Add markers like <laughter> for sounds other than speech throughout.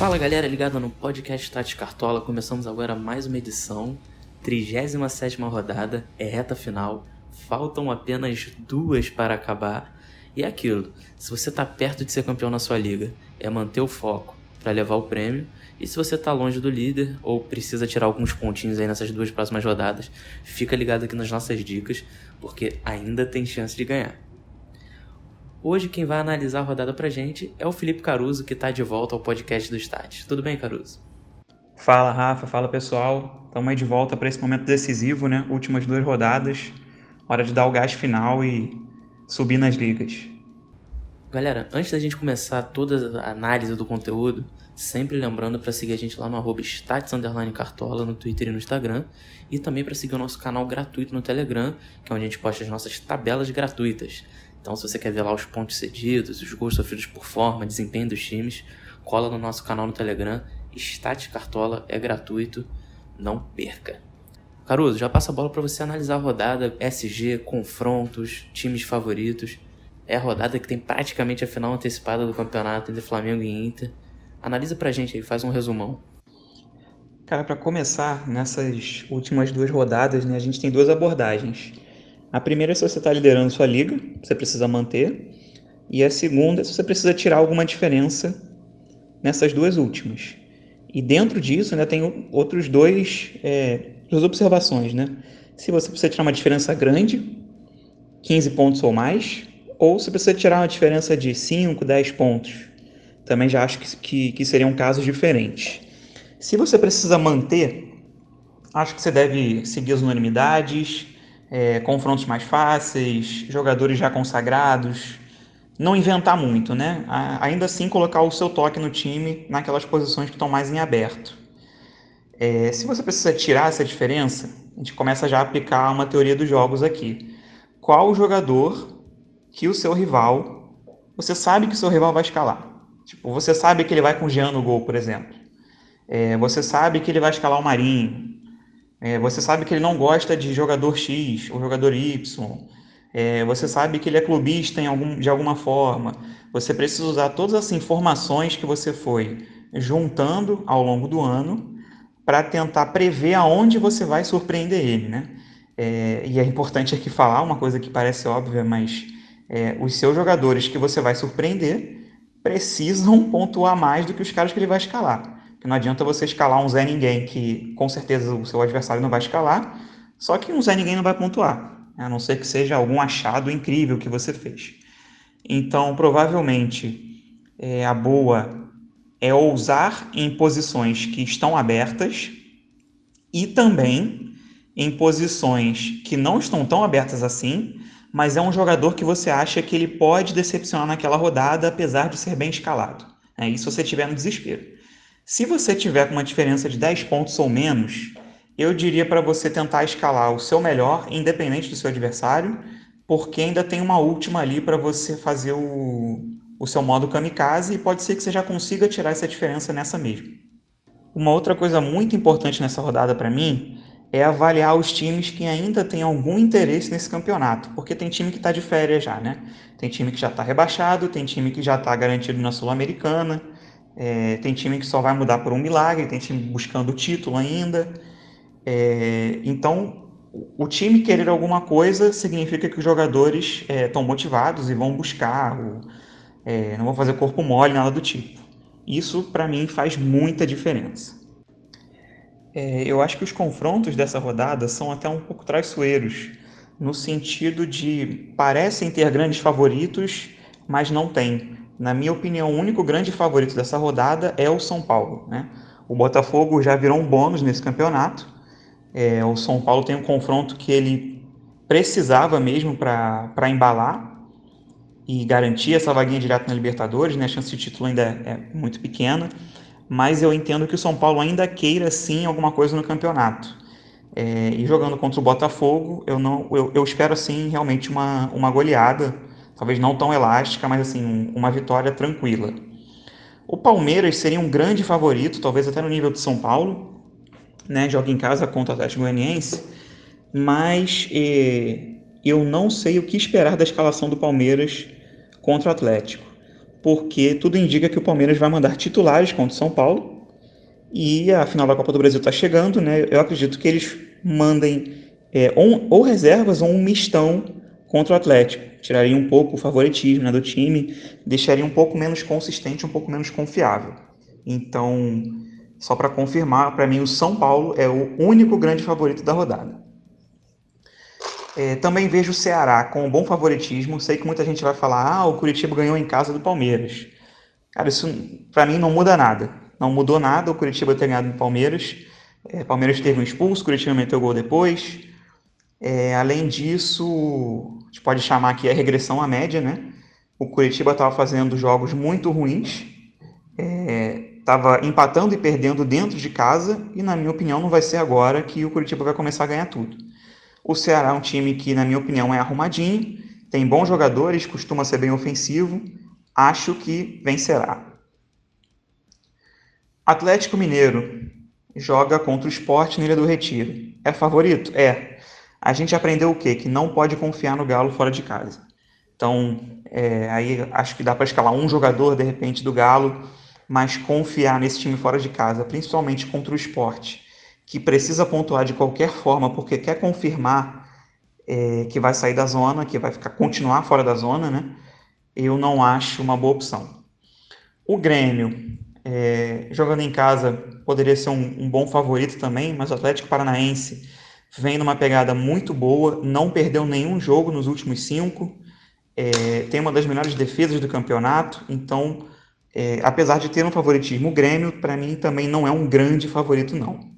Fala galera ligada no podcast Tati Cartola, começamos agora mais uma edição, 37 rodada, é reta final, faltam apenas duas para acabar. E é aquilo, se você está perto de ser campeão na sua liga, é manter o foco para levar o prêmio. E se você está longe do líder ou precisa tirar alguns pontinhos aí nessas duas próximas rodadas, fica ligado aqui nas nossas dicas, porque ainda tem chance de ganhar. Hoje quem vai analisar a rodada pra gente é o Felipe Caruso, que está de volta ao podcast do Stat. Tudo bem, Caruso? Fala, Rafa. Fala, pessoal. Estamos aí de volta para esse momento decisivo, né? Últimas duas rodadas. Hora de dar o gás final e subir nas ligas. Galera, antes da gente começar toda a análise do conteúdo, sempre lembrando para seguir a gente lá no arroba Cartola no Twitter e no Instagram, e também para seguir o nosso canal gratuito no Telegram, que é onde a gente posta as nossas tabelas gratuitas. Então, se você quer ver lá os pontos cedidos, os gols sofridos por forma, desempenho dos times, cola no nosso canal no Telegram. Stat Cartola é gratuito, não perca. Caruso, já passa a bola para você analisar a rodada, SG, confrontos, times favoritos. É a rodada que tem praticamente a final antecipada do campeonato entre Flamengo e Inter. Analisa pra gente aí, faz um resumão. Cara, para começar, nessas últimas duas rodadas, né, a gente tem duas abordagens. A primeira é se você está liderando sua liga, você precisa manter. E a segunda é se você precisa tirar alguma diferença nessas duas últimas. E dentro disso ainda tem outros dois, é, duas observações, né? Se você precisa tirar uma diferença grande, 15 pontos ou mais, ou se precisa tirar uma diferença de 5, 10 pontos. Também já acho que, que, que seriam casos diferentes. Se você precisa manter, acho que você deve seguir as unanimidades, é, confrontos mais fáceis, jogadores já consagrados, não inventar muito, né? Ainda assim colocar o seu toque no time naquelas posições que estão mais em aberto. É, se você precisa tirar essa diferença, a gente começa já a aplicar uma teoria dos jogos aqui. Qual o jogador que o seu rival, você sabe que o seu rival vai escalar? Tipo, você sabe que ele vai com o Jean no gol, por exemplo. É, você sabe que ele vai escalar o Marinho. É, você sabe que ele não gosta de jogador X ou jogador Y. É, você sabe que ele é clubista algum, de alguma forma. Você precisa usar todas as informações que você foi juntando ao longo do ano para tentar prever aonde você vai surpreender ele, né? É, e é importante aqui falar uma coisa que parece óbvia, mas é, os seus jogadores que você vai surpreender precisam <laughs> pontuar mais do que os caras que ele vai escalar. Porque não adianta você escalar um Zé Ninguém, que com certeza o seu adversário não vai escalar, só que um Zé Ninguém não vai pontuar, a não ser que seja algum achado incrível que você fez. Então, provavelmente, é, a boa é ousar em posições que estão abertas e também em posições que não estão tão abertas assim, mas é um jogador que você acha que ele pode decepcionar naquela rodada, apesar de ser bem escalado. É isso se você estiver no desespero. Se você tiver com uma diferença de 10 pontos ou menos, eu diria para você tentar escalar o seu melhor, independente do seu adversário, porque ainda tem uma última ali para você fazer o, o seu modo kamikaze e pode ser que você já consiga tirar essa diferença nessa mesmo. Uma outra coisa muito importante nessa rodada para mim é avaliar os times que ainda têm algum interesse nesse campeonato, porque tem time que está de férias já, né? Tem time que já está rebaixado, tem time que já está garantido na Sul-Americana, é, tem time que só vai mudar por um milagre, tem time buscando o título ainda. É, então, o time querer alguma coisa significa que os jogadores estão é, motivados e vão buscar, ou, é, não vão fazer corpo mole, nada do tipo. Isso, para mim, faz muita diferença. É, eu acho que os confrontos dessa rodada são até um pouco traiçoeiros, no sentido de parecem ter grandes favoritos, mas não tem. Na minha opinião, o único grande favorito dessa rodada é o São Paulo. Né? O Botafogo já virou um bônus nesse campeonato. É, o São Paulo tem um confronto que ele precisava mesmo para embalar e garantir essa vaguinha direta na Libertadores. Né? A chance de título ainda é muito pequena, mas eu entendo que o São Paulo ainda queira sim alguma coisa no campeonato. É, e jogando contra o Botafogo, eu não, eu, eu espero sim realmente uma, uma goleada talvez não tão elástica, mas assim, uma vitória tranquila. O Palmeiras seria um grande favorito, talvez até no nível de São Paulo, né? Joga em casa contra o Atlético Goianiense, mas eh, eu não sei o que esperar da escalação do Palmeiras contra o Atlético. porque tudo indica que o Palmeiras vai mandar titulares contra o São Paulo. E a final da Copa do Brasil está chegando, né? Eu acredito que eles mandem é, ou, ou, reservas ou um mistão contra o Atlético. Tiraria um pouco o favoritismo né, do time, deixaria um pouco menos consistente, um pouco menos confiável. Então, só para confirmar, para mim o São Paulo é o único grande favorito da rodada. É, também vejo o Ceará com um bom favoritismo. Sei que muita gente vai falar: ah, o Curitiba ganhou em casa do Palmeiras. Cara, isso para mim não muda nada. Não mudou nada o Curitiba ter ganhado do Palmeiras. É, Palmeiras teve um expulso, o Curitiba meteu gol depois. É, além disso, a gente pode chamar aqui a regressão à média, né? O Curitiba estava fazendo jogos muito ruins, estava é, empatando e perdendo dentro de casa, e na minha opinião não vai ser agora que o Curitiba vai começar a ganhar tudo. O Ceará é um time que, na minha opinião, é arrumadinho, tem bons jogadores, costuma ser bem ofensivo. Acho que vencerá. Atlético Mineiro joga contra o Sport na Ilha do Retiro. É favorito? É. A gente aprendeu o quê? Que não pode confiar no Galo fora de casa. Então, é, aí acho que dá para escalar um jogador, de repente, do Galo, mas confiar nesse time fora de casa, principalmente contra o esporte, que precisa pontuar de qualquer forma porque quer confirmar é, que vai sair da zona, que vai ficar continuar fora da zona, né? Eu não acho uma boa opção. O Grêmio, é, jogando em casa, poderia ser um, um, bom favorito também, mas o Atlético Paranaense vem numa pegada muito boa, não perdeu nenhum jogo nos últimos cinco, é, tem uma das melhores defesas do campeonato, então, é, apesar de ter um favoritismo, o Grêmio, para mim, também não é um grande favorito, não.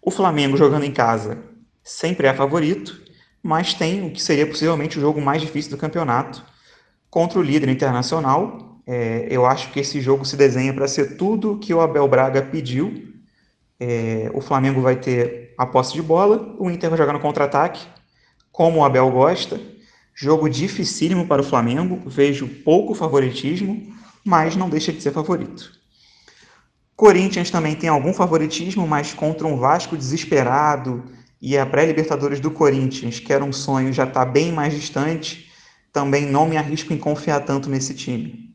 O Flamengo jogando em casa sempre é favorito, mas tem o que seria possivelmente o jogo mais difícil do campeonato contra o líder internacional. É, eu acho que esse jogo se desenha para ser tudo que o Abel Braga pediu. É, o Flamengo vai ter a posse de bola, o Inter vai jogar no contra-ataque, como o Abel gosta. Jogo dificílimo para o Flamengo, vejo pouco favoritismo, mas não deixa de ser favorito. Corinthians também tem algum favoritismo, mas contra um Vasco desesperado e a pré-Libertadores do Corinthians, que era um sonho, já está bem mais distante, também não me arrisco em confiar tanto nesse time.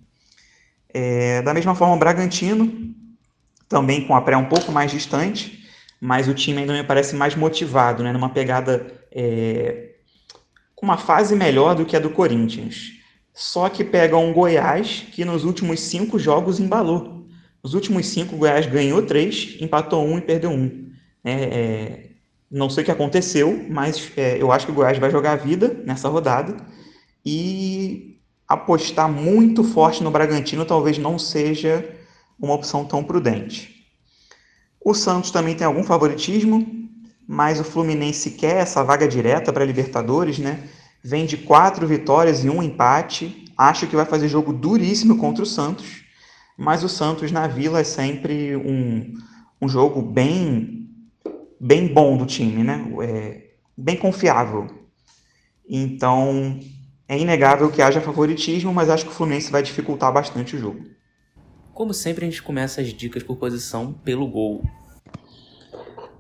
É, da mesma forma, o Bragantino, também com a pré um pouco mais distante, mas o time ainda me parece mais motivado, né, numa pegada é, com uma fase melhor do que a do Corinthians. Só que pega um Goiás que nos últimos cinco jogos embalou. Nos últimos cinco, o Goiás ganhou três, empatou um e perdeu um. É, é, não sei o que aconteceu, mas é, eu acho que o Goiás vai jogar a vida nessa rodada e apostar muito forte no Bragantino talvez não seja uma opção tão prudente. O Santos também tem algum favoritismo, mas o Fluminense quer essa vaga direta para a Libertadores, né? Vem de quatro vitórias e um empate. Acho que vai fazer jogo duríssimo contra o Santos mas o Santos na Vila é sempre um, um jogo bem, bem bom do time, né? É, bem confiável. Então, é inegável que haja favoritismo, mas acho que o Fluminense vai dificultar bastante o jogo. Como sempre, a gente começa as dicas por posição pelo gol.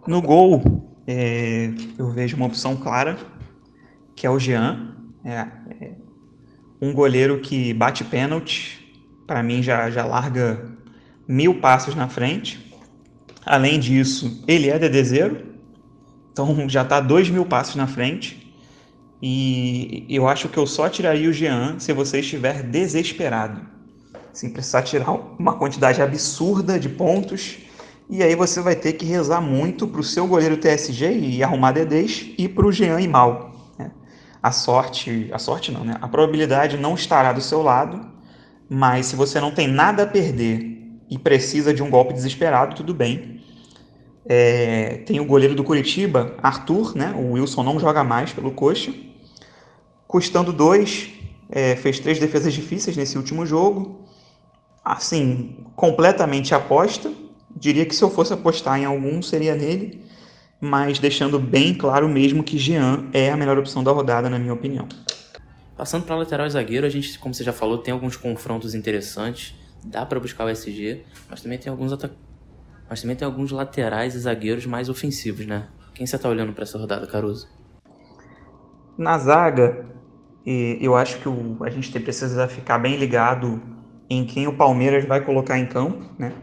No gol, é, eu vejo uma opção clara, que é o Jean. É, é um goleiro que bate pênalti, para mim já, já larga mil passos na frente. Além disso, ele é dedezeiro, então <laughs> já está dois mil passos na frente. E eu acho que eu só tiraria o Jean se você estiver desesperado. Sem precisar tirar uma quantidade absurda de pontos. E aí você vai ter que rezar muito para o seu goleiro TSG e arrumar DDs e para o Jean ir mal. Né? A sorte, a sorte não, né? A probabilidade não estará do seu lado mas se você não tem nada a perder e precisa de um golpe desesperado, tudo bem. É, tem o goleiro do Curitiba, Arthur, né? O Wilson não joga mais pelo coxa. Custando dois, é, fez três defesas difíceis nesse último jogo. Assim, completamente aposta. Diria que se eu fosse apostar em algum, seria nele. Mas deixando bem claro mesmo que Jean é a melhor opção da rodada, na minha opinião. Passando para lateral e zagueiro, a gente, como você já falou, tem alguns confrontos interessantes. Dá para buscar o SG, mas também tem alguns mas também tem alguns laterais e zagueiros mais ofensivos, né? Quem você tá olhando para essa rodada, Caruso? Na zaga, eu acho que a gente precisa ficar bem ligado em quem o Palmeiras vai colocar em campo, né?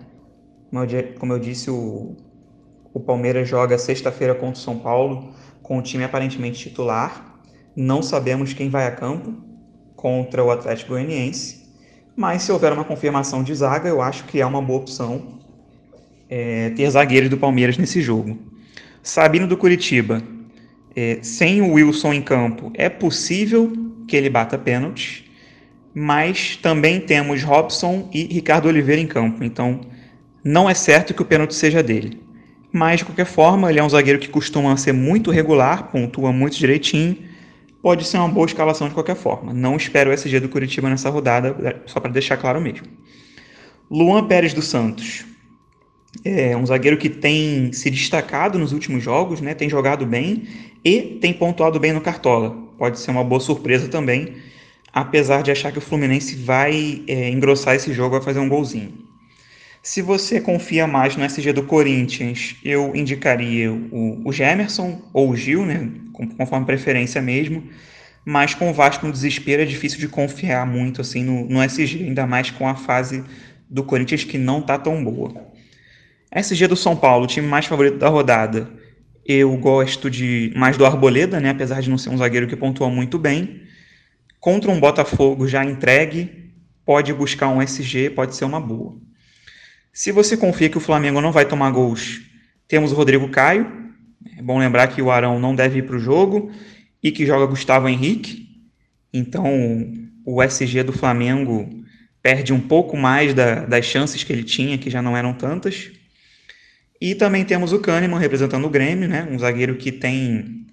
Como eu, disse, o, o Palmeiras joga sexta-feira contra o São Paulo com o time aparentemente titular. Não sabemos quem vai a campo contra o Atlético Goianiense, mas se houver uma confirmação de zaga, eu acho que é uma boa opção é, ter zagueiros do Palmeiras nesse jogo. Sabino do Curitiba, é, sem o Wilson em campo, é possível que ele bata pênalti, mas também temos Robson e Ricardo Oliveira em campo, então não é certo que o pênalti seja dele. Mas, de qualquer forma, ele é um zagueiro que costuma ser muito regular, pontua muito direitinho, pode ser uma boa escalação de qualquer forma. Não espero o SG do Curitiba nessa rodada, só para deixar claro mesmo. Luan Pérez dos Santos. É um zagueiro que tem se destacado nos últimos jogos, né? tem jogado bem e tem pontuado bem no Cartola. Pode ser uma boa surpresa também, apesar de achar que o Fluminense vai é, engrossar esse jogo, vai fazer um golzinho. Se você confia mais no SG do Corinthians, eu indicaria o, o Gemerson ou o Gil, né, conforme preferência mesmo. Mas com o Vasco no desespero é difícil de confiar muito assim no, no SG, ainda mais com a fase do Corinthians que não está tão boa. SG do São Paulo, time mais favorito da rodada. Eu gosto de mais do Arboleda, né, apesar de não ser um zagueiro que pontua muito bem. Contra um Botafogo já entregue, pode buscar um SG, pode ser uma boa. Se você confia que o Flamengo não vai tomar gols, temos o Rodrigo Caio. É bom lembrar que o Arão não deve ir para o jogo e que joga Gustavo Henrique. Então o SG do Flamengo perde um pouco mais da, das chances que ele tinha, que já não eram tantas. E também temos o Kahneman representando o Grêmio, né? um zagueiro que tem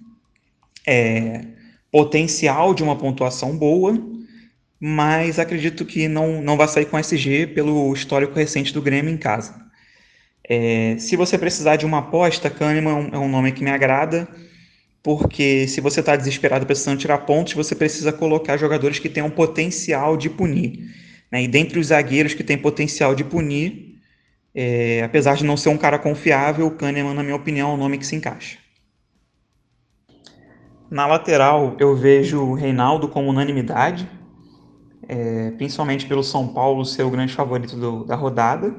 é, potencial de uma pontuação boa, mas acredito que não, não vai sair com SG pelo histórico recente do Grêmio em casa. É, se você precisar de uma aposta, Kahneman é um nome que me agrada, porque se você está desesperado precisando tirar pontos, você precisa colocar jogadores que tenham potencial de punir. Né? E dentre os zagueiros que têm potencial de punir, é, apesar de não ser um cara confiável, o Kahneman, na minha opinião, é um nome que se encaixa. Na lateral, eu vejo o Reinaldo como unanimidade é, principalmente pelo São Paulo ser o grande favorito do, da rodada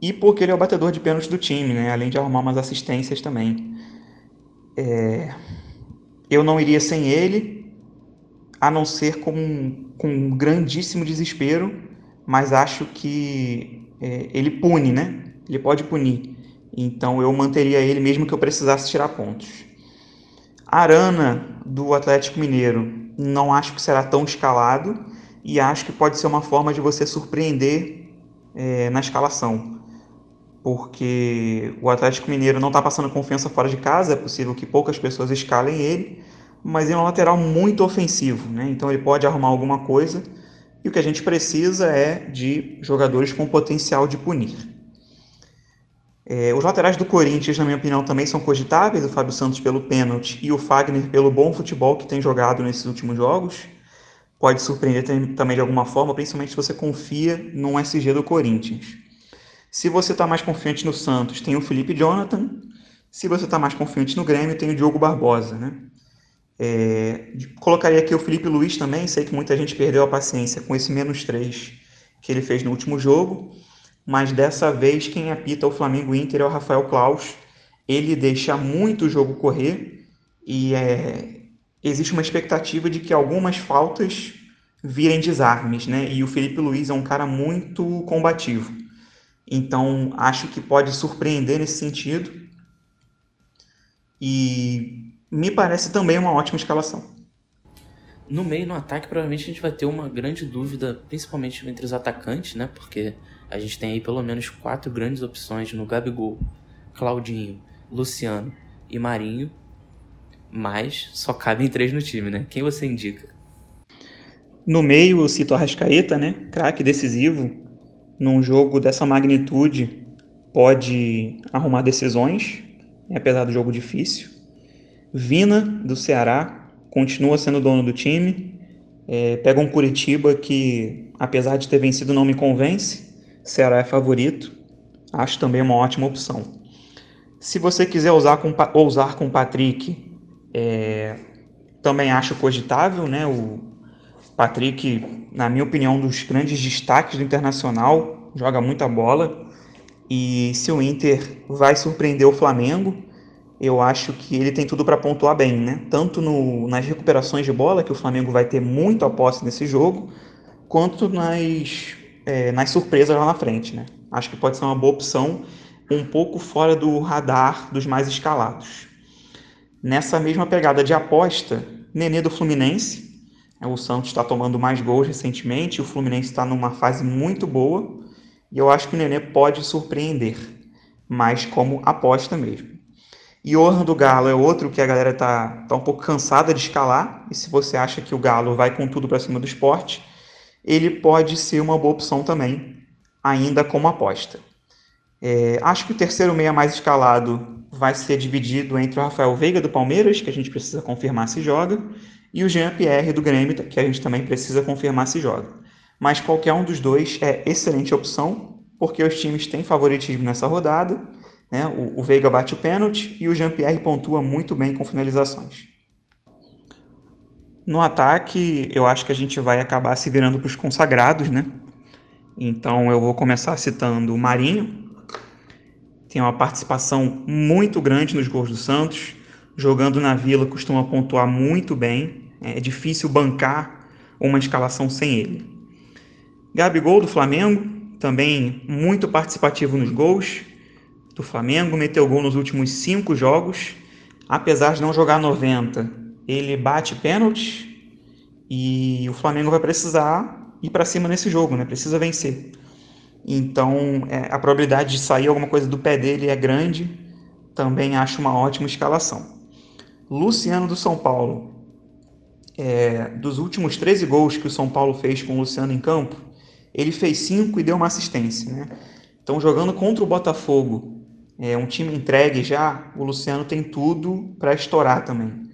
e porque ele é o batedor de pênalti do time, né? além de arrumar umas assistências também. É, eu não iria sem ele, a não ser com, com um grandíssimo desespero, mas acho que é, ele pune, né? Ele pode punir. Então eu manteria ele mesmo que eu precisasse tirar pontos. Arana, do Atlético Mineiro, não acho que será tão escalado e acho que pode ser uma forma de você surpreender é, na escalação, porque o Atlético Mineiro não está passando confiança fora de casa, é possível que poucas pessoas escalem ele, mas ele é um lateral muito ofensivo, né? então ele pode arrumar alguma coisa, e o que a gente precisa é de jogadores com potencial de punir. É, os laterais do Corinthians, na minha opinião, também são cogitáveis, o Fábio Santos pelo pênalti e o Fagner pelo bom futebol que tem jogado nesses últimos jogos pode surpreender também de alguma forma, principalmente se você confia num SG do Corinthians. Se você está mais confiante no Santos, tem o Felipe Jonathan. Se você está mais confiante no Grêmio, tem o Diogo Barbosa, né? É, colocaria aqui o Felipe Luiz também, sei que muita gente perdeu a paciência com esse menos 3 que ele fez no último jogo, mas dessa vez quem apita o Flamengo Inter é o Rafael Klaus. Ele deixa muito o jogo correr e é, existe uma expectativa de que algumas faltas virem desarmes, né? E o Felipe Luiz é um cara muito combativo. Então, acho que pode surpreender nesse sentido. E me parece também uma ótima escalação. No meio, no ataque, provavelmente a gente vai ter uma grande dúvida, principalmente entre os atacantes, né? Porque a gente tem aí pelo menos quatro grandes opções no Gabigol, Claudinho, Luciano e Marinho mas só cabem três no time, né? Quem você indica? No meio, eu cito a Rascaeta, né? Craque decisivo. Num jogo dessa magnitude, pode arrumar decisões, apesar do jogo difícil. Vina, do Ceará, continua sendo dono do time. É, pega um Curitiba que, apesar de ter vencido, não me convence. Ceará é favorito. Acho também uma ótima opção. Se você quiser usar com, ousar com Patrick é, também acho cogitável, né? O, Patrick, na minha opinião, um dos grandes destaques do Internacional, joga muita bola. E se o Inter vai surpreender o Flamengo, eu acho que ele tem tudo para pontuar bem, né? Tanto no, nas recuperações de bola, que o Flamengo vai ter muito a posse nesse jogo, quanto nas, é, nas surpresas lá na frente, né? Acho que pode ser uma boa opção, um pouco fora do radar dos mais escalados. Nessa mesma pegada de aposta, Nenê do Fluminense. É, o Santos está tomando mais gols recentemente, o Fluminense está numa fase muito boa e eu acho que o Nenê pode surpreender, mas como aposta mesmo. E Orhan do Galo é outro que a galera tá, tá um pouco cansada de escalar, e se você acha que o Galo vai com tudo para cima do esporte, ele pode ser uma boa opção também, ainda como aposta. É, acho que o terceiro meia mais escalado vai ser dividido entre o Rafael Veiga do Palmeiras, que a gente precisa confirmar se joga, e o Jean Pierre do Grêmio, que a gente também precisa confirmar se joga. Mas qualquer um dos dois é excelente opção, porque os times têm favoritismo nessa rodada. Né? O, o Veiga bate o pênalti e o Jean Pierre pontua muito bem com finalizações. No ataque, eu acho que a gente vai acabar se virando para os consagrados, né? Então eu vou começar citando o Marinho, tem uma participação muito grande nos gols do Santos. Jogando na Vila, costuma pontuar muito bem. É difícil bancar uma escalação sem ele. Gabigol do Flamengo, também muito participativo nos gols do Flamengo, meteu gol nos últimos cinco jogos. Apesar de não jogar 90, ele bate pênalti e o Flamengo vai precisar ir para cima nesse jogo, né? Precisa vencer. Então, é, a probabilidade de sair alguma coisa do pé dele é grande. Também acho uma ótima escalação. Luciano do São Paulo. É, dos últimos 13 gols que o São Paulo fez com o Luciano em campo, ele fez 5 e deu uma assistência. Né? Então, jogando contra o Botafogo, é, um time entregue já, o Luciano tem tudo para estourar também.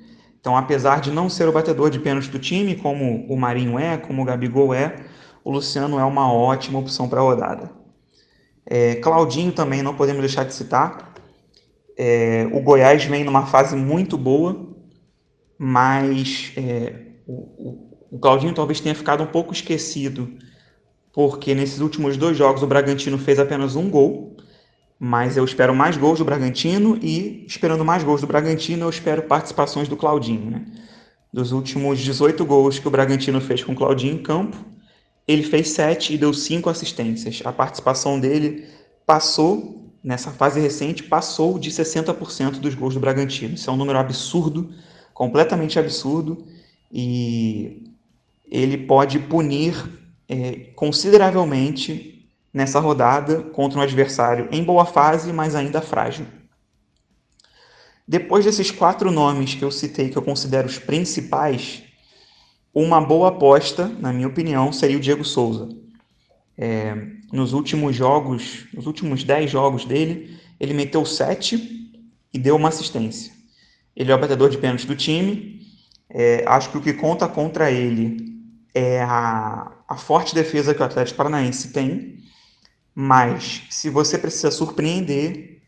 Então, apesar de não ser o batedor de pênalti do time, como o Marinho é, como o Gabigol é, o Luciano é uma ótima opção para a rodada. É, Claudinho também não podemos deixar de citar. É, o Goiás vem numa fase muito boa, mas é, o, o, Claudinho talvez tenha ficado um pouco esquecido, porque nesses últimos dois jogos o Bragantino fez apenas um gol, mas eu espero mais gols do Bragantino e, esperando mais gols do Bragantino, eu espero participações do Claudinho. Né? Dos últimos 18 gols que o Bragantino fez com o Claudinho em campo, ele fez sete e deu cinco assistências. A participação dele passou, nessa fase recente, passou de 60% dos gols do Bragantino. Isso é um número absurdo, completamente absurdo, e ele pode punir é, consideravelmente nessa rodada contra um adversário em boa fase, mas ainda frágil. Depois desses quatro nomes que eu citei, que eu considero os principais, uma boa aposta, na minha opinião, seria o Diego Souza. É, nos últimos jogos, nos últimos 10 jogos dele, ele meteu 7 e deu uma assistência. Ele é o batedor de pênalti do time. É, acho que o que conta contra ele é a, a forte defesa que o Atlético Paranaense tem. Mas se você precisa surpreender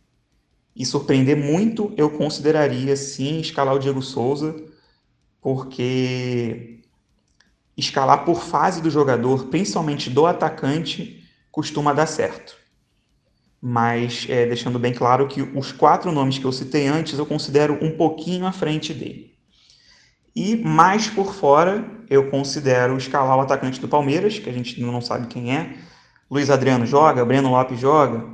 e surpreender muito, eu consideraria sim escalar o Diego Souza, porque escalar por fase do jogador, principalmente do atacante, costuma dar certo. Mas é, deixando bem claro que os quatro nomes que eu citei antes eu considero um pouquinho à frente dele. E mais por fora, eu considero escalar o atacante do Palmeiras, que a gente não sabe quem é. Luiz Adriano joga, Breno Lopes joga.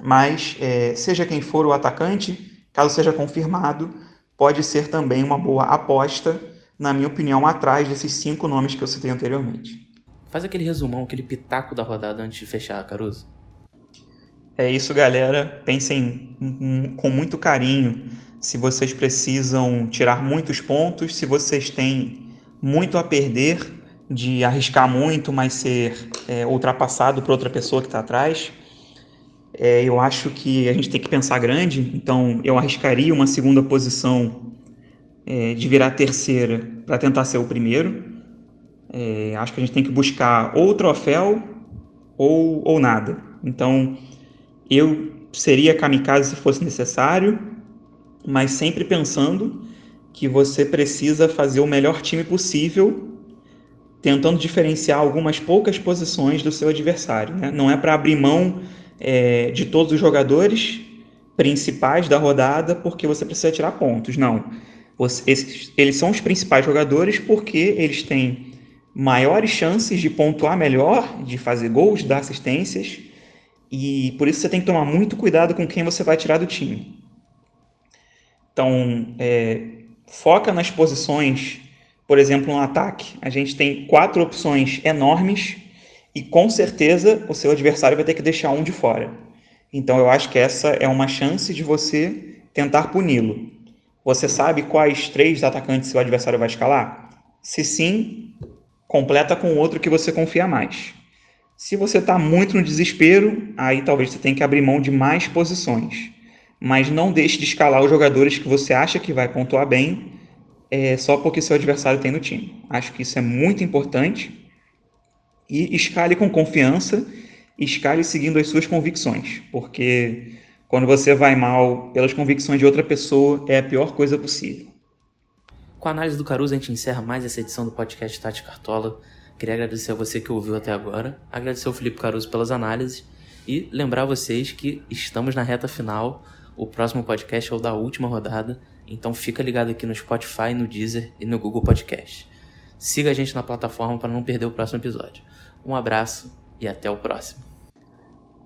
Mas, é, seja quem for o atacante, caso seja confirmado, pode ser também uma boa aposta na minha opinião, atrás desses cinco nomes que eu citei anteriormente. Faz aquele resumão, aquele pitaco da rodada antes de fechar, Caruso. É isso, galera. Pensem com muito carinho se vocês precisam tirar muitos pontos, se vocês têm muito a perder de arriscar muito, mas ser é, ultrapassado por outra pessoa que está atrás. É, eu acho que a gente tem que pensar grande, então eu arriscaria uma segunda posição é, de virar terceira para tentar ser o primeiro. É, acho que a gente tem que buscar ou troféu ou, ou nada. Então, eu seria kamikaze se fosse necessário, mas sempre pensando que você precisa fazer o melhor time possível tentando diferenciar algumas poucas posições do seu adversário. Né? Não é para abrir mão é, de todos os jogadores principais da rodada porque você precisa tirar pontos. Não. Você, esses, eles são os principais jogadores porque eles têm maiores chances de pontuar melhor, de fazer gols, dar assistências, e por isso você tem que tomar muito cuidado com quem você vai tirar do time. Então, é, foca nas posições, por exemplo, no ataque. A gente tem quatro opções enormes e com certeza o seu adversário vai ter que deixar um de fora. Então, eu acho que essa é uma chance de você tentar puni-lo. Você sabe quais três atacantes seu adversário vai escalar? Se sim, completa com outro que você confia mais. Se você está muito no desespero, aí talvez você tenha que abrir mão de mais posições. Mas não deixe de escalar os jogadores que você acha que vai pontuar bem é, só porque seu adversário tem no time. Acho que isso é muito importante. E escale com confiança, escale seguindo as suas convicções, porque quando você vai mal pelas convicções de outra pessoa, é a pior coisa possível. Com a análise do Caruso, a gente encerra mais essa edição do podcast Tati Cartola. Queria agradecer a você que ouviu até agora, agradecer ao Felipe Caruso pelas análises e lembrar vocês que estamos na reta final. O próximo podcast é o da última rodada, então fica ligado aqui no Spotify, no Deezer e no Google Podcast. Siga a gente na plataforma para não perder o próximo episódio. Um abraço e até o próximo.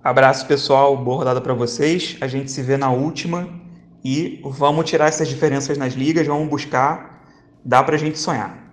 Abraço pessoal, boa rodada para vocês. A gente se vê na última e vamos tirar essas diferenças nas ligas, vamos buscar dá para a gente sonhar.